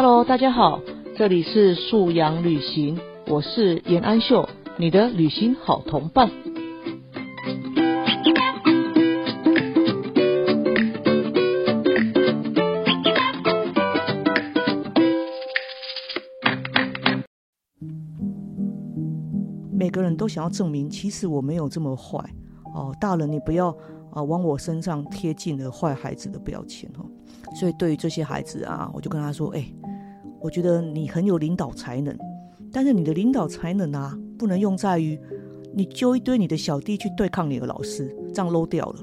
Hello，大家好，这里是素养旅行，我是严安秀，你的旅行好同伴。每个人都想要证明，其实我没有这么坏哦。大人，你不要啊往我身上贴近了坏孩子的标签哦。所以对于这些孩子啊，我就跟他说：“哎，我觉得你很有领导才能，但是你的领导才能啊，不能用在于你揪一堆你的小弟去对抗你的老师，这样 low 掉了。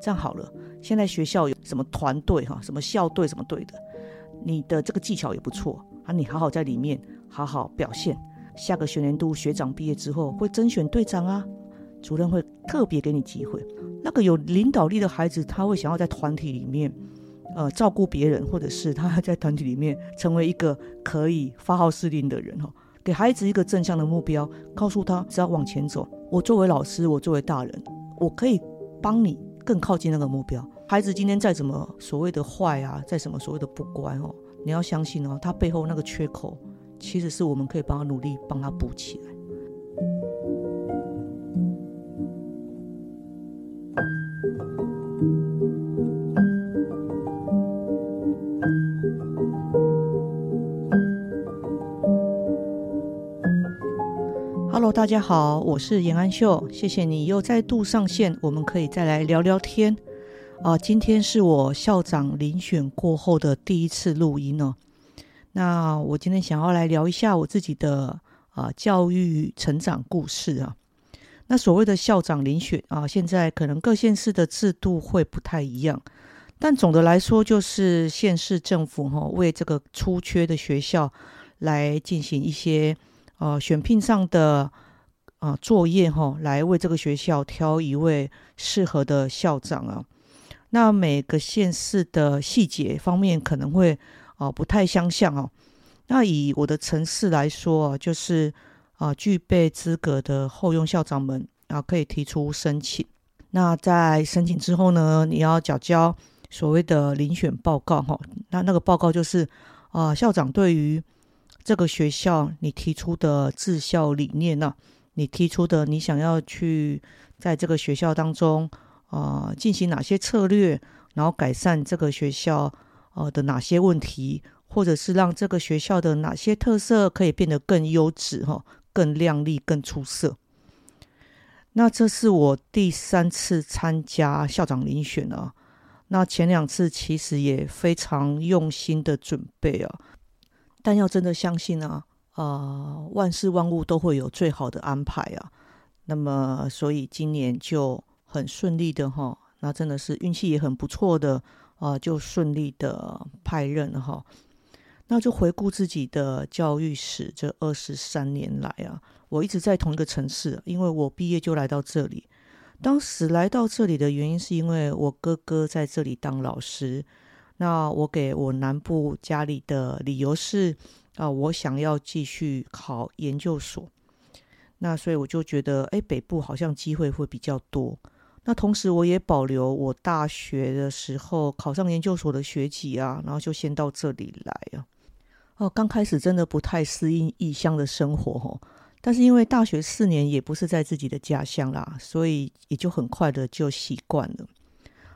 这样好了，现在学校有什么团队哈，什么校队什么队的，你的这个技巧也不错啊，你好好在里面好好表现。”下个学年度学长毕业之后会甄选队长啊，主任会特别给你机会。那个有领导力的孩子，他会想要在团体里面，呃，照顾别人，或者是他在团体里面成为一个可以发号施令的人哈。给孩子一个正向的目标，告诉他只要往前走。我作为老师，我作为大人，我可以帮你更靠近那个目标。孩子今天再怎么所谓的坏啊，再什么所谓的不乖哦，你要相信哦，他背后那个缺口。其实是我们可以帮他努力，帮他补起来。大家好，我是严安秀，谢谢你又再度上线，我们可以再来聊聊天啊。今天是我校长遴选过后的第一次录音哦。那我今天想要来聊一下我自己的啊教育成长故事啊。那所谓的校长遴选啊，现在可能各县市的制度会不太一样，但总的来说就是县市政府哈为这个出缺的学校来进行一些呃选聘上的啊作业哈，来为这个学校挑一位适合的校长啊。那每个县市的细节方面可能会。啊，不太相像哦。那以我的城市来说啊，就是啊，具备资格的后用校长们啊，可以提出申请。那在申请之后呢，你要缴交所谓的遴选报告哈。那那个报告就是啊，校长对于这个学校你提出的治校理念呢，你提出的你想要去在这个学校当中啊进行哪些策略，然后改善这个学校。呃的哪些问题，或者是让这个学校的哪些特色可以变得更优质哈，更亮丽、更出色？那这是我第三次参加校长遴选啊。那前两次其实也非常用心的准备啊，但要真的相信啊，啊，万事万物都会有最好的安排啊。那么，所以今年就很顺利的哈，那真的是运气也很不错的。啊，就顺利的派任了哈。那就回顾自己的教育史，这二十三年来啊，我一直在同一个城市，因为我毕业就来到这里。当时来到这里的原因，是因为我哥哥在这里当老师。那我给我南部家里的理由是啊，我想要继续考研究所。那所以我就觉得，哎，北部好像机会会比较多。那同时，我也保留我大学的时候考上研究所的学籍啊，然后就先到这里来啊。哦，刚开始真的不太适应异乡的生活哦，但是因为大学四年也不是在自己的家乡啦，所以也就很快的就习惯了。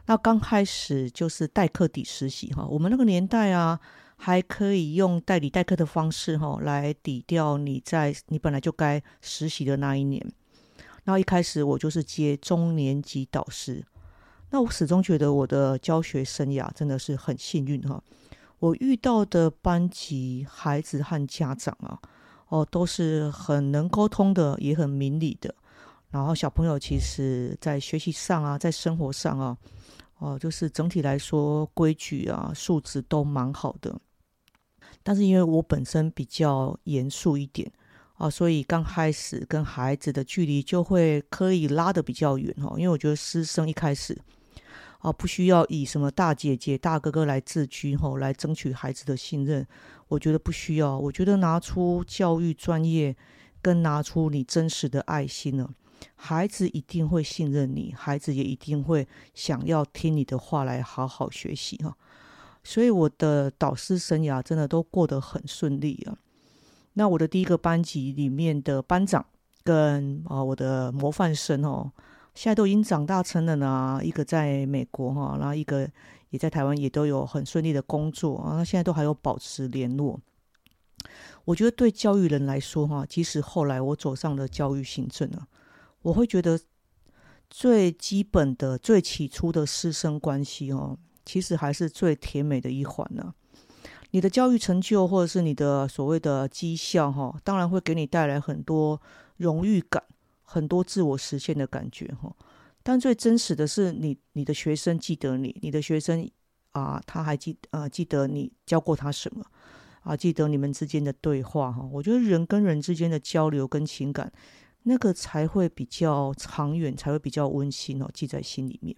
那刚开始就是代课抵实习哈，我们那个年代啊，还可以用代理代课的方式哈来抵掉你在你本来就该实习的那一年。然后一开始我就是接中年级导师，那我始终觉得我的教学生涯真的是很幸运哈。我遇到的班级孩子和家长啊，哦都是很能沟通的，也很明理的。然后小朋友其实在学习上啊，在生活上啊，哦就是整体来说规矩啊素质都蛮好的。但是因为我本身比较严肃一点。啊，所以刚开始跟孩子的距离就会可以拉得比较远哈，因为我觉得师生一开始啊，不需要以什么大姐姐、大哥哥来自居哈，来争取孩子的信任。我觉得不需要，我觉得拿出教育专业，跟拿出你真实的爱心呢，孩子一定会信任你，孩子也一定会想要听你的话来好好学习哈。所以我的导师生涯真的都过得很顺利啊。那我的第一个班级里面的班长跟啊我的模范生哦，现在都已经长大成人了，一个在美国哈，然后一个也在台湾，也都有很顺利的工作啊。那现在都还有保持联络。我觉得对教育人来说哈，即使后来我走上了教育行政啊，我会觉得最基本的、最起初的师生关系哦，其实还是最甜美的一环呢。你的教育成就或者是你的所谓的绩效哈，当然会给你带来很多荣誉感、很多自我实现的感觉哈。但最真实的是你，你的学生记得你，你的学生啊，他还记啊记得你教过他什么。啊，记得你们之间的对话哈，我觉得人跟人之间的交流跟情感，那个才会比较长远，才会比较温馨哦，记在心里面。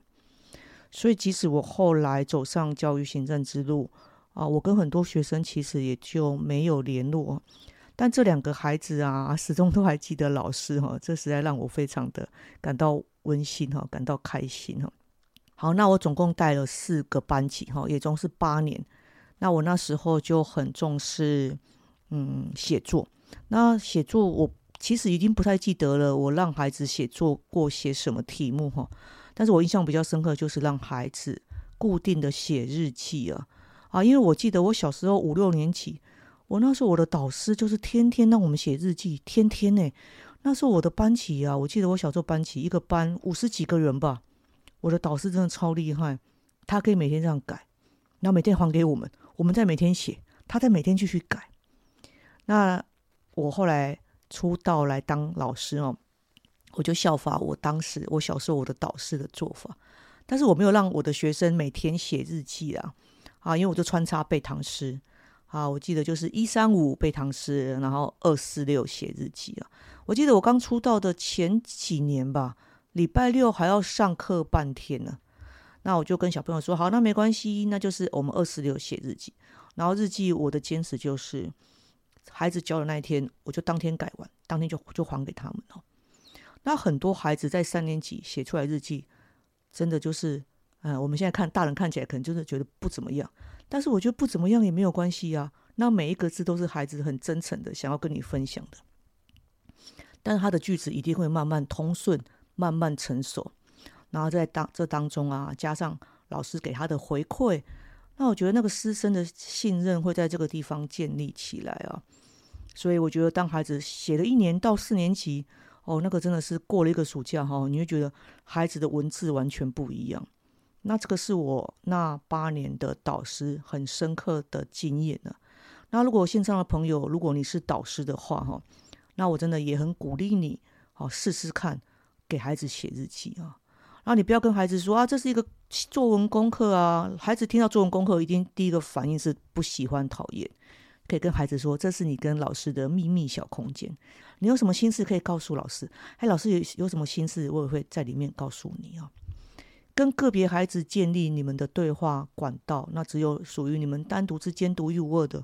所以，即使我后来走上教育行政之路啊，我跟很多学生其实也就没有联络，但这两个孩子啊，始终都还记得老师哈，这实在让我非常的感到温馨哈，感到开心哈。好，那我总共带了四个班级哈，也总是八年。那我那时候就很重视，嗯，写作。那写作我其实已经不太记得了，我让孩子写作过写什么题目哈。但是我印象比较深刻就是让孩子固定的写日记啊啊，因为我记得我小时候五六年级，我那时候我的导师就是天天让我们写日记，天天呢。那时候我的班级啊，我记得我小时候班级一个班五十几个人吧，我的导师真的超厉害，他可以每天这样改，然后每天还给我们。我们再每天写，他再每天继续改。那我后来出道来当老师哦，我就效法我当时我小时候我的导师的做法，但是我没有让我的学生每天写日记啊，啊，因为我就穿插背唐诗啊，我记得就是一三五背唐诗，然后二四六写日记啊。我记得我刚出道的前几年吧，礼拜六还要上课半天呢。那我就跟小朋友说，好，那没关系，那就是我们二十六写日记。然后日记我的坚持就是，孩子交的那一天，我就当天改完，当天就就还给他们哦。那很多孩子在三年级写出来日记，真的就是，嗯，我们现在看大人看起来可能就是觉得不怎么样，但是我觉得不怎么样也没有关系啊。那每一个字都是孩子很真诚的想要跟你分享的，但是他的句子一定会慢慢通顺，慢慢成熟。然后在当这当中啊，加上老师给他的回馈，那我觉得那个师生的信任会在这个地方建立起来啊。所以我觉得，当孩子写了一年到四年级，哦，那个真的是过了一个暑假哈，你会觉得孩子的文字完全不一样。那这个是我那八年的导师很深刻的经验呢。那如果线上的朋友，如果你是导师的话哈，那我真的也很鼓励你，好试试看给孩子写日记啊。然后，你不要跟孩子说啊，这是一个作文功课啊。孩子听到作文功课，一定第一个反应是不喜欢、讨厌。可以跟孩子说，这是你跟老师的秘密小空间。你有什么心事可以告诉老师？哎，老师有有什么心事，我也会在里面告诉你啊。跟个别孩子建立你们的对话管道，那只有属于你们单独之间独一无二的。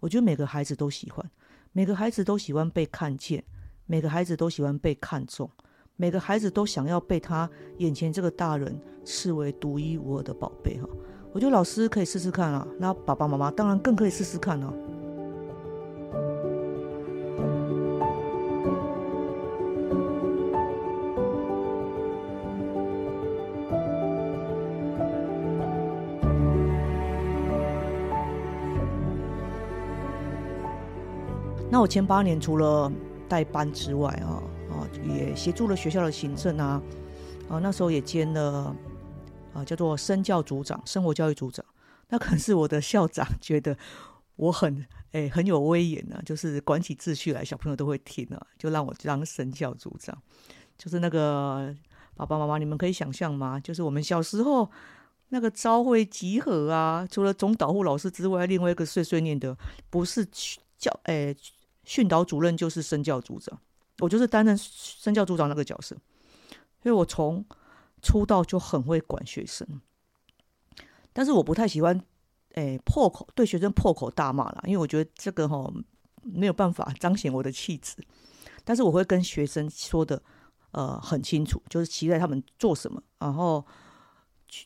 我觉得每个孩子都喜欢，每个孩子都喜欢被看见，每个孩子都喜欢被看重。每个孩子都想要被他眼前这个大人视为独一无二的宝贝哈，我觉得老师可以试试看啊，那爸爸妈妈当然更可以试试看啊。那我前八年除了带班之外啊。也协助了学校的行政啊，啊，那时候也兼了啊，叫做生教组长、生活教育组长。那可是我的校长觉得我很诶很有威严呢，就是管起秩序来，小朋友都会听啊，就让我当生教组长。就是那个爸爸妈妈，你们可以想象吗？就是我们小时候那个朝会集合啊，除了总导护老师之外，另外一个碎碎念的不是教诶训导主任，就是生教组长。我就是担任身教组长那个角色，所以我从出道就很会管学生，但是我不太喜欢，诶破口对学生破口大骂啦，因为我觉得这个哈没有办法 彰显我的气质。但是我会跟学生说的，呃很清楚，就是期待他们做什么，然后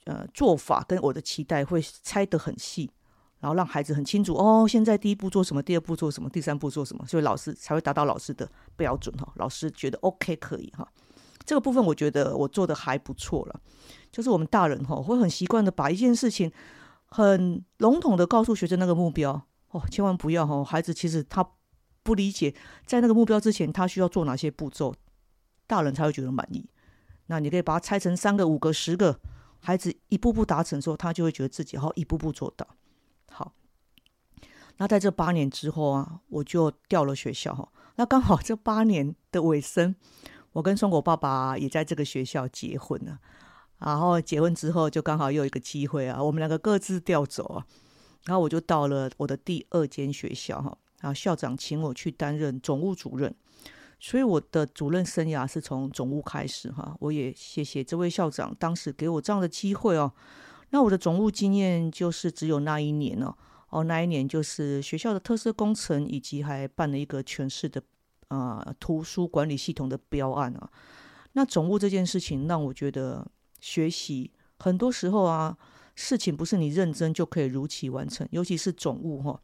呃做法跟我的期待会拆得很细，然后让孩子很清楚哦，现在第一步做什么，第二步做什么，第三步做什么，所以老师才会达到老师的标准哈。老师觉得 OK 可以哈，这个部分我觉得我做的还不错了。就是我们大人哈会很习惯的把一件事情很笼统的告诉学生那个目标哦，千万不要哈，孩子其实他不理解在那个目标之前他需要做哪些步骤，大人才会觉得满意。那你可以把它拆成三个、五个、十个，孩子一步步达成之后，他就会觉得自己好一步步做到。那在这八年之后啊，我就调了学校哈。那刚好这八年的尾声，我跟松果爸爸也在这个学校结婚了。然后结婚之后，就刚好又一个机会啊，我们两个各自调走啊，然后我就到了我的第二间学校哈，然后校长请我去担任总务主任，所以我的主任生涯是从总务开始哈，我也谢谢这位校长当时给我这样的机会哦。那我的总务经验就是只有那一年哦，哦那一年就是学校的特色工程，以及还办了一个全市的啊图书管理系统的标案啊。那总务这件事情让我觉得。学习很多时候啊，事情不是你认真就可以如期完成，尤其是总务哈。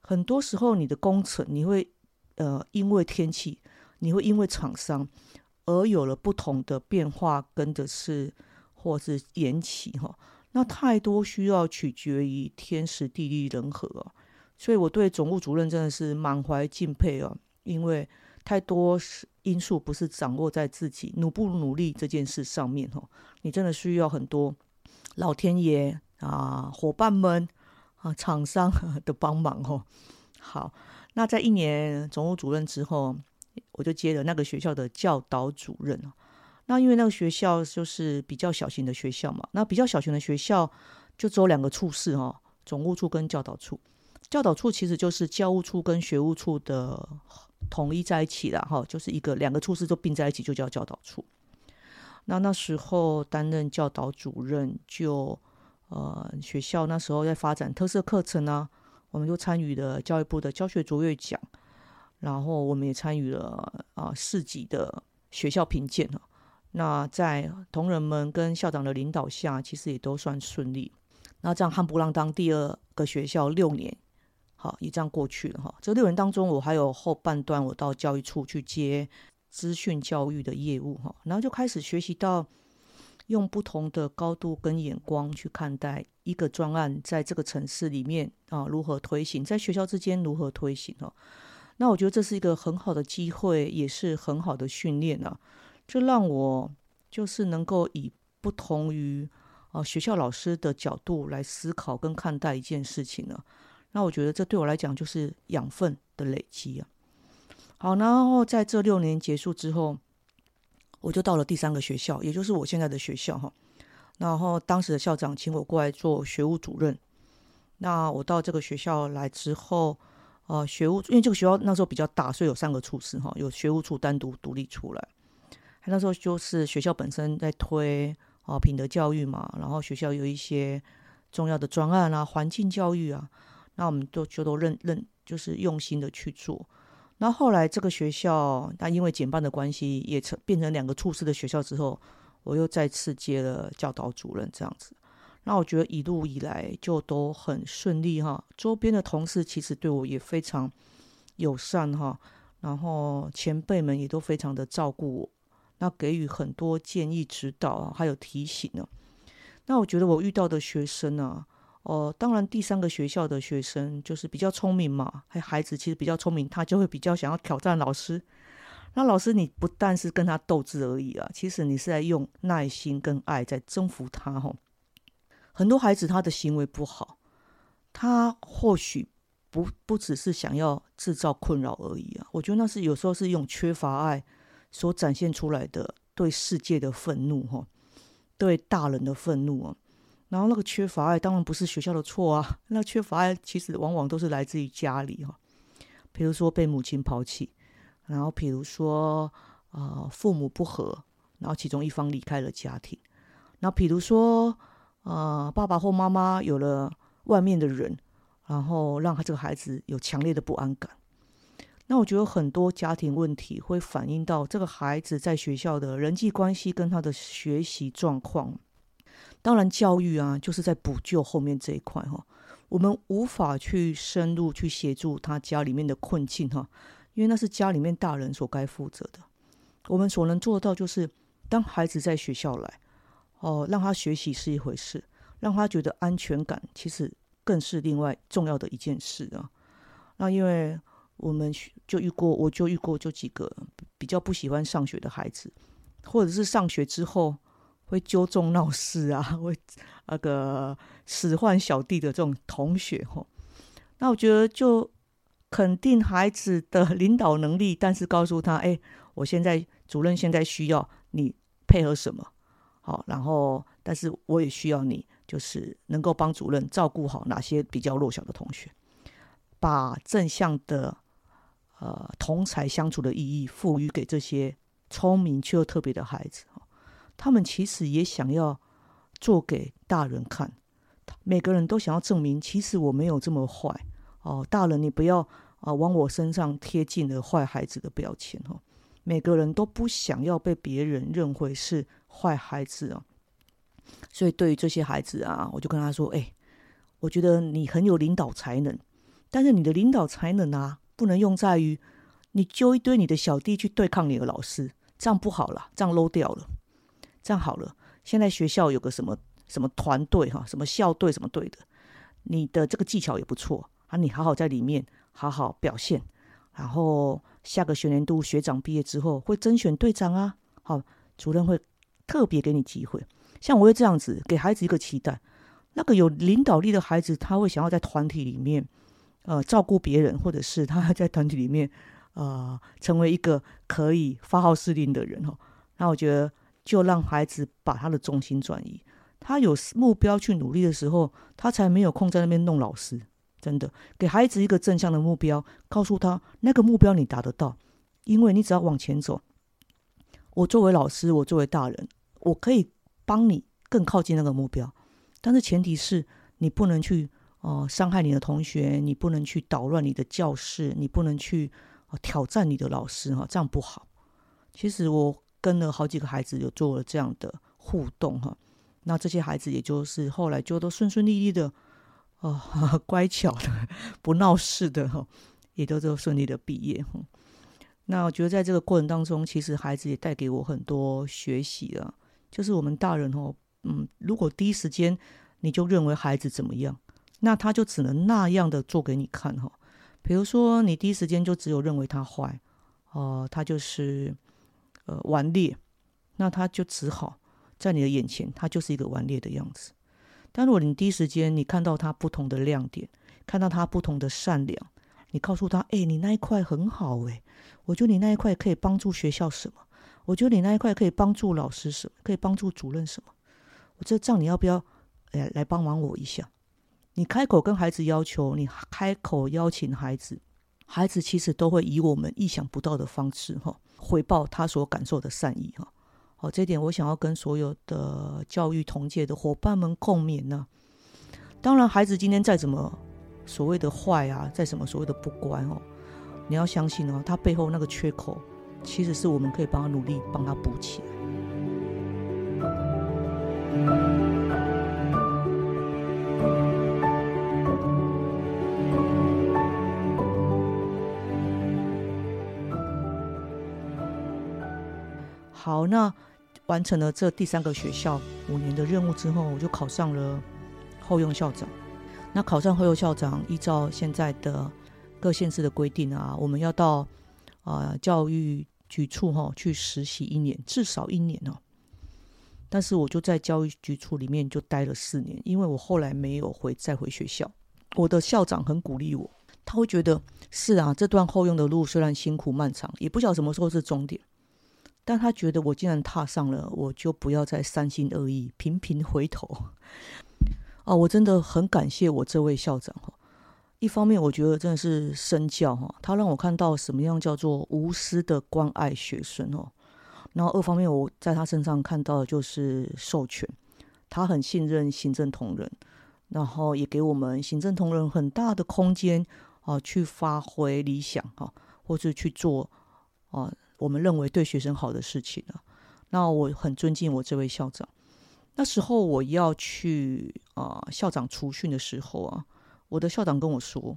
很多时候你的工程，你会呃因为天气，你会因为厂商而有了不同的变化，跟的是或是延期哈。那太多需要取决于天时地利人和啊。所以我对总务主任真的是满怀敬佩啊，因为太多是因素不是掌握在自己努不努力这件事上面哦。你真的需要很多老天爷啊、伙伴们啊、厂商 的帮忙哦。好，那在一年总务主任之后，我就接了那个学校的教导主任那因为那个学校就是比较小型的学校嘛，那比较小型的学校就只有两个处室哈，总务处跟教导处。教导处其实就是教务处跟学务处的统一在一起了哈，就是一个两个处室都并在一起，就叫教导处。那那时候担任教导主任，就呃学校那时候在发展特色课程呢，我们就参与了教育部的教学卓越奖，然后我们也参与了啊市级的学校评鉴了。那在同仁们跟校长的领导下，其实也都算顺利。那这样汉不浪当第二个学校六年，好也这样过去了哈。这六年当中，我还有后半段我到教育处去接。资讯教育的业务哈，然后就开始学习到用不同的高度跟眼光去看待一个专案，在这个城市里面啊如何推行，在学校之间如何推行哦。那我觉得这是一个很好的机会，也是很好的训练啊，就让我就是能够以不同于啊学校老师的角度来思考跟看待一件事情呢。那我觉得这对我来讲就是养分的累积啊。好，然后在这六年结束之后，我就到了第三个学校，也就是我现在的学校哈。然后当时的校长请我过来做学务主任。那我到这个学校来之后，呃，学务因为这个学校那时候比较大，所以有三个处室哈，有学务处单独独立出来。他那时候就是学校本身在推哦品德教育嘛，然后学校有一些重要的专案啊，环境教育啊，那我们都就都认认就是用心的去做。那后来这个学校，那因为减半的关系，也成变成两个处室的学校之后，我又再次接了教导主任这样子。那我觉得一路以来就都很顺利哈，周边的同事其实对我也非常友善哈，然后前辈们也都非常的照顾我，那给予很多建议指导啊，还有提醒呢。那我觉得我遇到的学生呢。哦，当然，第三个学校的学生就是比较聪明嘛，还孩子其实比较聪明，他就会比较想要挑战老师。那老师，你不但是跟他斗智而已啊，其实你是在用耐心跟爱在征服他。吼，很多孩子他的行为不好，他或许不不只是想要制造困扰而已啊。我觉得那是有时候是用缺乏爱所展现出来的对世界的愤怒，哈，对大人的愤怒啊。然后那个缺乏爱，当然不是学校的错啊。那缺乏爱其实往往都是来自于家里哈，比如说被母亲抛弃，然后比如说啊父母不和，然后其中一方离开了家庭，然后比如说啊爸爸或妈妈有了外面的人，然后让他这个孩子有强烈的不安感。那我觉得很多家庭问题会反映到这个孩子在学校的人际关系跟他的学习状况。当然，教育啊，就是在补救后面这一块哈。我们无法去深入去协助他家里面的困境哈，因为那是家里面大人所该负责的。我们所能做到就是，当孩子在学校来，哦，让他学习是一回事，让他觉得安全感，其实更是另外重要的一件事啊。那因为我们就遇过，我就遇过就几个比较不喜欢上学的孩子，或者是上学之后。会纠众闹事啊，会那个使唤小弟的这种同学吼，那我觉得就肯定孩子的领导能力，但是告诉他，哎，我现在主任现在需要你配合什么，好，然后但是我也需要你，就是能够帮主任照顾好哪些比较弱小的同学，把正向的呃同才相处的意义赋予给这些聪明却又特别的孩子。他们其实也想要做给大人看，每个人都想要证明，其实我没有这么坏哦。大人，你不要啊往我身上贴进了坏孩子的标签哦。每个人都不想要被别人认为是坏孩子啊。所以对于这些孩子啊，我就跟他说：“哎，我觉得你很有领导才能，但是你的领导才能啊，不能用在于你揪一堆你的小弟去对抗你的老师，这样不好了，这样 low 掉了。”这样好了，现在学校有个什么什么团队哈，什么校队什么队的，你的这个技巧也不错啊，你好好在里面好好表现，然后下个学年度学长毕业之后会甄选队长啊，好，主任会特别给你机会。像我会这样子给孩子一个期待，那个有领导力的孩子，他会想要在团体里面呃照顾别人，或者是他 在团体里面呃成为一个可以发号施令的人哈。那我觉得。就让孩子把他的重心转移，他有目标去努力的时候，他才没有空在那边弄老师。真的，给孩子一个正向的目标，告诉他那个目标你达得到，因为你只要往前走。我作为老师，我作为大人，我可以帮你更靠近那个目标，但是前提是你不能去哦伤害你的同学，你不能去捣乱你的教室，你不能去挑战你的老师哈，这样不好。其实我。跟了好几个孩子有做了这样的互动哈，那这些孩子也就是后来就都顺顺利利的哦，乖巧的不闹事的哈，也都都顺利的毕业哈。那我觉得在这个过程当中，其实孩子也带给我很多学习啊。就是我们大人哦，嗯，如果第一时间你就认为孩子怎么样，那他就只能那样的做给你看哈。比如说你第一时间就只有认为他坏哦，他就是。呃，顽劣，那他就只好在你的眼前，他就是一个顽劣的样子。但如果你第一时间你看到他不同的亮点，看到他不同的善良，你告诉他，哎，你那一块很好，哎，我觉得你那一块可以帮助学校什么？我觉得你那一块可以帮助老师什么？可以帮助主任什么？我这账你要不要，哎，来帮忙我一下？你开口跟孩子要求，你开口邀请孩子，孩子其实都会以我们意想不到的方式，哈。回报他所感受的善意哈，好，这点我想要跟所有的教育同届的伙伴们共勉呢。当然，孩子今天再怎么所谓的坏啊，再怎么所谓的不乖哦，你要相信哦，他背后那个缺口，其实是我们可以帮他努力帮他补起来。好，那完成了这第三个学校五年的任务之后，我就考上了后用校长。那考上后用校长，依照现在的各县市的规定啊，我们要到啊教育局处哈去实习一年，至少一年哦。但是我就在教育局处里面就待了四年，因为我后来没有回再回学校。我的校长很鼓励我，他会觉得是啊，这段后用的路虽然辛苦漫长，也不晓得什么时候是终点。但他觉得我既然踏上了，我就不要再三心二意、频频回头。啊，我真的很感谢我这位校长哈。一方面，我觉得真的是身教哈，他让我看到什么样叫做无私的关爱学生哦。然后二方面，我在他身上看到的就是授权，他很信任行政同仁，然后也给我们行政同仁很大的空间啊，去发挥理想哈，或者去做啊。我们认为对学生好的事情啊，那我很尊敬我这位校长。那时候我要去啊校长除训的时候啊，我的校长跟我说：“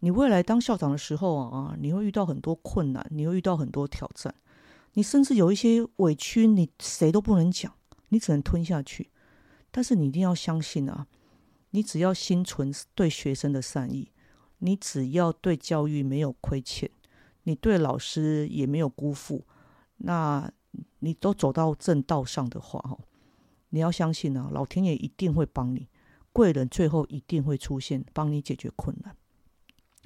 你未来当校长的时候啊，你会遇到很多困难，你会遇到很多挑战，你甚至有一些委屈，你谁都不能讲，你只能吞下去。但是你一定要相信啊，你只要心存对学生的善意，你只要对教育没有亏欠，你对老师也没有辜负，那你都走到正道上的话，哈。”你要相信啊，老天爷一定会帮你，贵人最后一定会出现，帮你解决困难。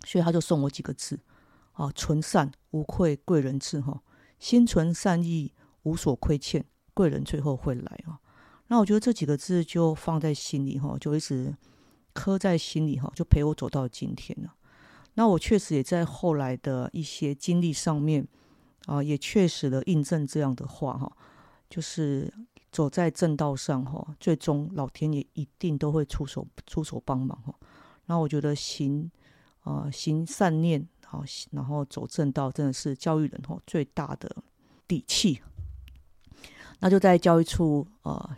所以他就送我几个字啊：纯善无愧贵人至，哈，心存善意，无所亏欠，贵人最后会来啊。那我觉得这几个字就放在心里哈，就一直刻在心里哈，就陪我走到今天了。那我确实也在后来的一些经历上面啊，也确实的印证这样的话哈，就是。走在正道上，哈，最终老天爷一定都会出手出手帮忙，哈。那我觉得行，啊，行善念，好，然后走正道，真的是教育人哈最大的底气。那就在教育处，啊，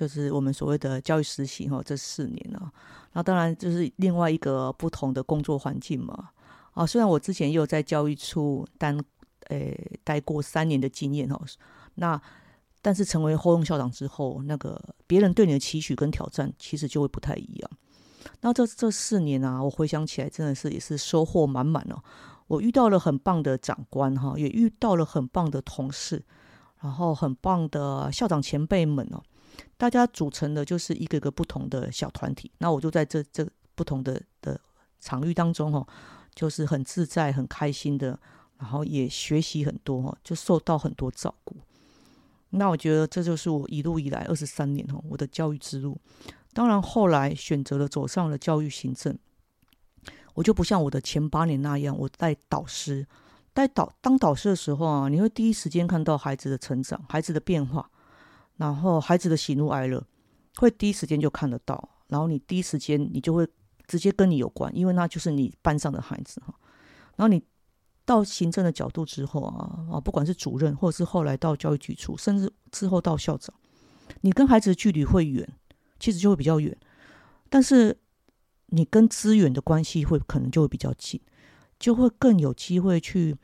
就是我们所谓的教育实习，哈，这四年啊，那当然就是另外一个不同的工作环境嘛。啊，虽然我之前也有在教育处当，诶，待过三年的经验，哈，那。但是成为后用校长之后，那个别人对你的期许跟挑战，其实就会不太一样。那这这四年啊，我回想起来，真的是也是收获满满哦。我遇到了很棒的长官哈，也遇到了很棒的同事，然后很棒的校长前辈们哦。大家组成的就是一个个不同的小团体。那我就在这这不同的的场域当中哦，就是很自在、很开心的，然后也学习很多哦，就受到很多照顾。那我觉得这就是我一路以来二十三年哦，我的教育之路。当然后来选择了走上了教育行政，我就不像我的前八年那样，我带导师，带导当导师的时候啊，你会第一时间看到孩子的成长、孩子的变化，然后孩子的喜怒哀乐，会第一时间就看得到。然后你第一时间你就会直接跟你有关，因为那就是你班上的孩子哈。然后你。到行政的角度之后啊啊，不管是主任，或者是后来到教育局处，甚至之后到校长，你跟孩子的距离会远，其实就会比较远。但是你跟资源的关系会可能就会比较近，就会更有机会去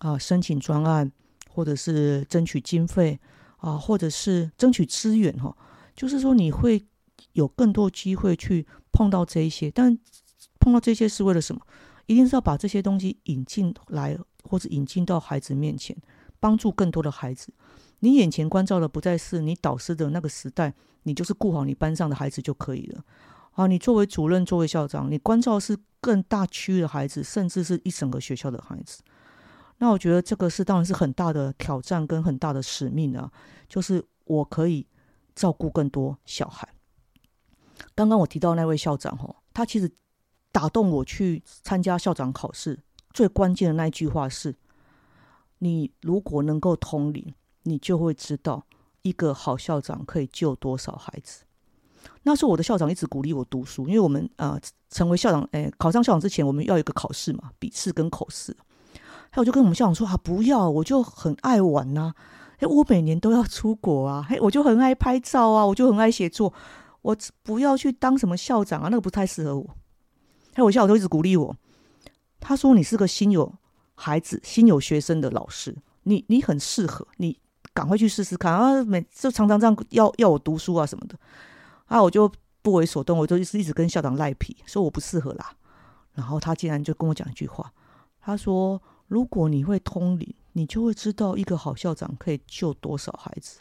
啊申请专案，或者是争取经费啊，或者是争取资源哈。就是说你会有更多机会去碰到这一些，但碰到这些是为了什么？一定是要把这些东西引进来，或者引进到孩子面前，帮助更多的孩子。你眼前关照的不再是你导师的那个时代，你就是顾好你班上的孩子就可以了。啊，你作为主任，作为校长，你关照是更大区域的孩子，甚至是一整个学校的孩子。那我觉得这个是当然是很大的挑战跟很大的使命啊，就是我可以照顾更多小孩。刚刚我提到那位校长吼，他其实。打动我去参加校长考试最关键的那一句话是：你如果能够通灵，你就会知道一个好校长可以救多少孩子。那时候我的校长一直鼓励我读书，因为我们啊成为校长，哎，考上校长之前我们要有一个考试嘛，笔试跟口试。还有就跟我们校长说啊，不要，我就很爱玩呐，哎，我每年都要出国啊，嘿，我就很爱拍照啊，我就很爱写作，我不要去当什么校长啊，那个不太适合我。还我校长都一直鼓励我，他说：“你是个心有孩子、心有学生的老师，你你很适合，你赶快去试试看啊！每就常常这样要要我读书啊什么的，啊，我就不为所动，我就一直一直跟校长赖皮，说我不适合啦。然后他竟然就跟我讲一句话，他说：如果你会通灵，你就会知道一个好校长可以救多少孩子。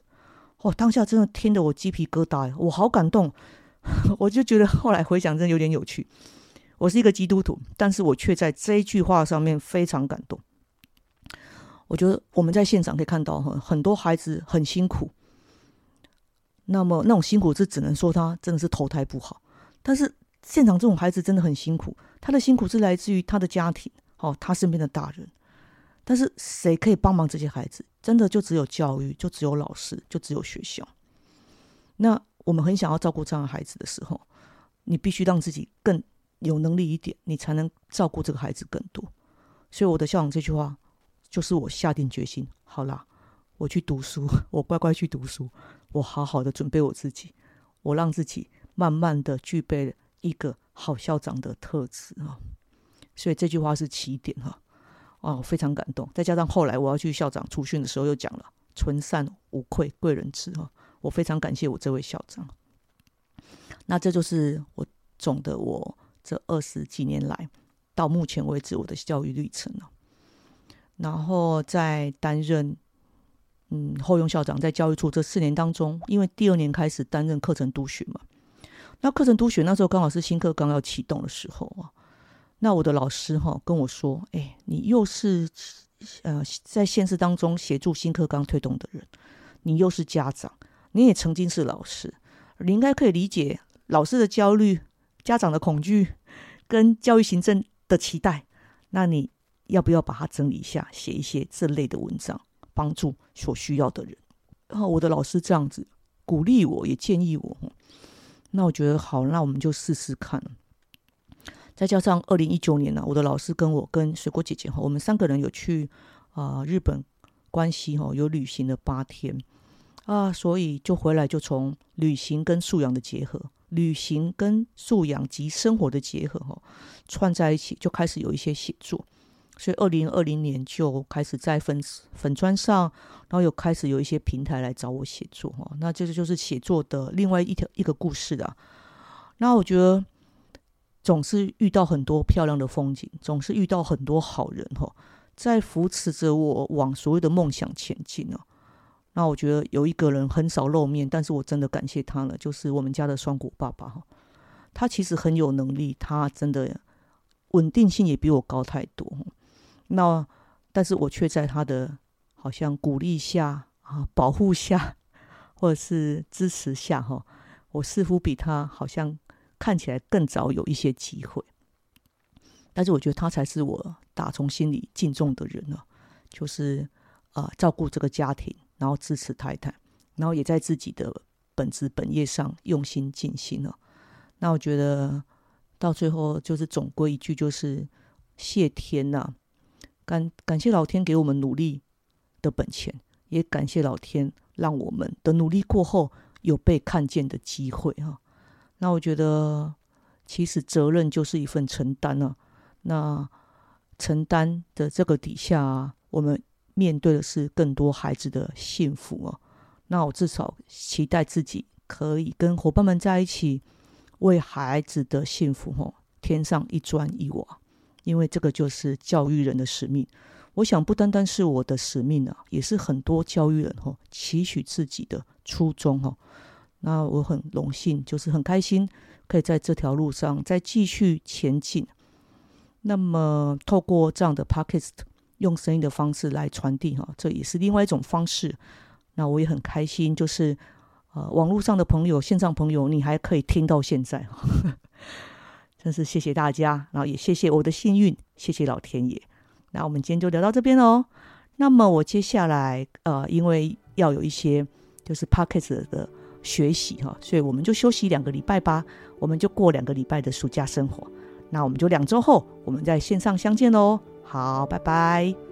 哦，当下真的听得我鸡皮疙瘩，我好感动，我就觉得后来回想真的有点有趣。”我是一个基督徒，但是我却在这一句话上面非常感动。我觉得我们在现场可以看到，很很多孩子很辛苦。那么那种辛苦是只能说他真的是投胎不好，但是现场这种孩子真的很辛苦，他的辛苦是来自于他的家庭，哦，他身边的大人。但是谁可以帮忙这些孩子？真的就只有教育，就只有老师，就只有学校。那我们很想要照顾这样的孩子的时候，你必须让自己更。有能力一点，你才能照顾这个孩子更多。所以我的校长这句话，就是我下定决心，好啦，我去读书，我乖乖去读书，我好好的准备我自己，我让自己慢慢的具备一个好校长的特质啊。所以这句话是起点哈，哦，非常感动。再加上后来我要去校长出训的时候，又讲了“纯善无愧，贵人知”哈，我非常感谢我这位校长。那这就是我总的我这二十几年来到目前为止我的教育历程了。然后在担任嗯后用校长，在教育处这四年当中，因为第二年开始担任课程督学嘛，那课程督学那时候刚好是新课刚要启动的时候啊，那我的老师哈跟我说，哎，你又是呃在现实当中协助新课纲推动的人，你又是家长，你也曾经是老师，你应该可以理解。老师的焦虑、家长的恐惧跟教育行政的期待，那你要不要把它整理一下，写一些这类的文章，帮助所需要的人？然后我的老师这样子鼓励我，也建议我，那我觉得好，那我们就试试看。再加上二零一九年呢，我的老师跟我跟水果姐姐哈，我们三个人有去啊日本关西哈，有旅行了八天啊，所以就回来就从旅行跟素养的结合。旅行跟素养及生活的结合，哈，串在一起就开始有一些写作，所以二零二零年就开始在粉粉砖上，然后又开始有一些平台来找我写作，哈，那这个就是写作的另外一条一个故事的。那我觉得总是遇到很多漂亮的风景，总是遇到很多好人，哈，在扶持着我往所谓的梦想前进哦。那我觉得有一个人很少露面，但是我真的感谢他了，就是我们家的双谷爸爸哈。他其实很有能力，他真的稳定性也比我高太多。那但是我却在他的好像鼓励下啊、保护下，或者是支持下哈，我似乎比他好像看起来更早有一些机会。但是我觉得他才是我打从心里敬重的人呢，就是啊，照顾这个家庭。然后支持太太，然后也在自己的本职本业上用心尽心了。那我觉得到最后就是总归一句，就是谢天呐，感感谢老天给我们努力的本钱，也感谢老天让我们的努力过后有被看见的机会哈。那我觉得其实责任就是一份承担啊。那承担的这个底下，我们。面对的是更多孩子的幸福哦，那我至少期待自己可以跟伙伴们在一起，为孩子的幸福哦添上一砖一瓦，因为这个就是教育人的使命。我想不单单是我的使命啊，也是很多教育人哦期许自己的初衷哦。那我很荣幸，就是很开心，可以在这条路上再继续前进。那么透过这样的 podcast。用声音的方式来传递哈，这也是另外一种方式。那我也很开心，就是呃，网络上的朋友、线上朋友，你还可以听到现在哈，真是谢谢大家，然后也谢谢我的幸运，谢谢老天爷。那我们今天就聊到这边喽。那么我接下来呃，因为要有一些就是 p o c k e t 的学习哈，所以我们就休息两个礼拜吧。我们就过两个礼拜的暑假生活。那我们就两周后，我们在线上相见喽。好，拜拜。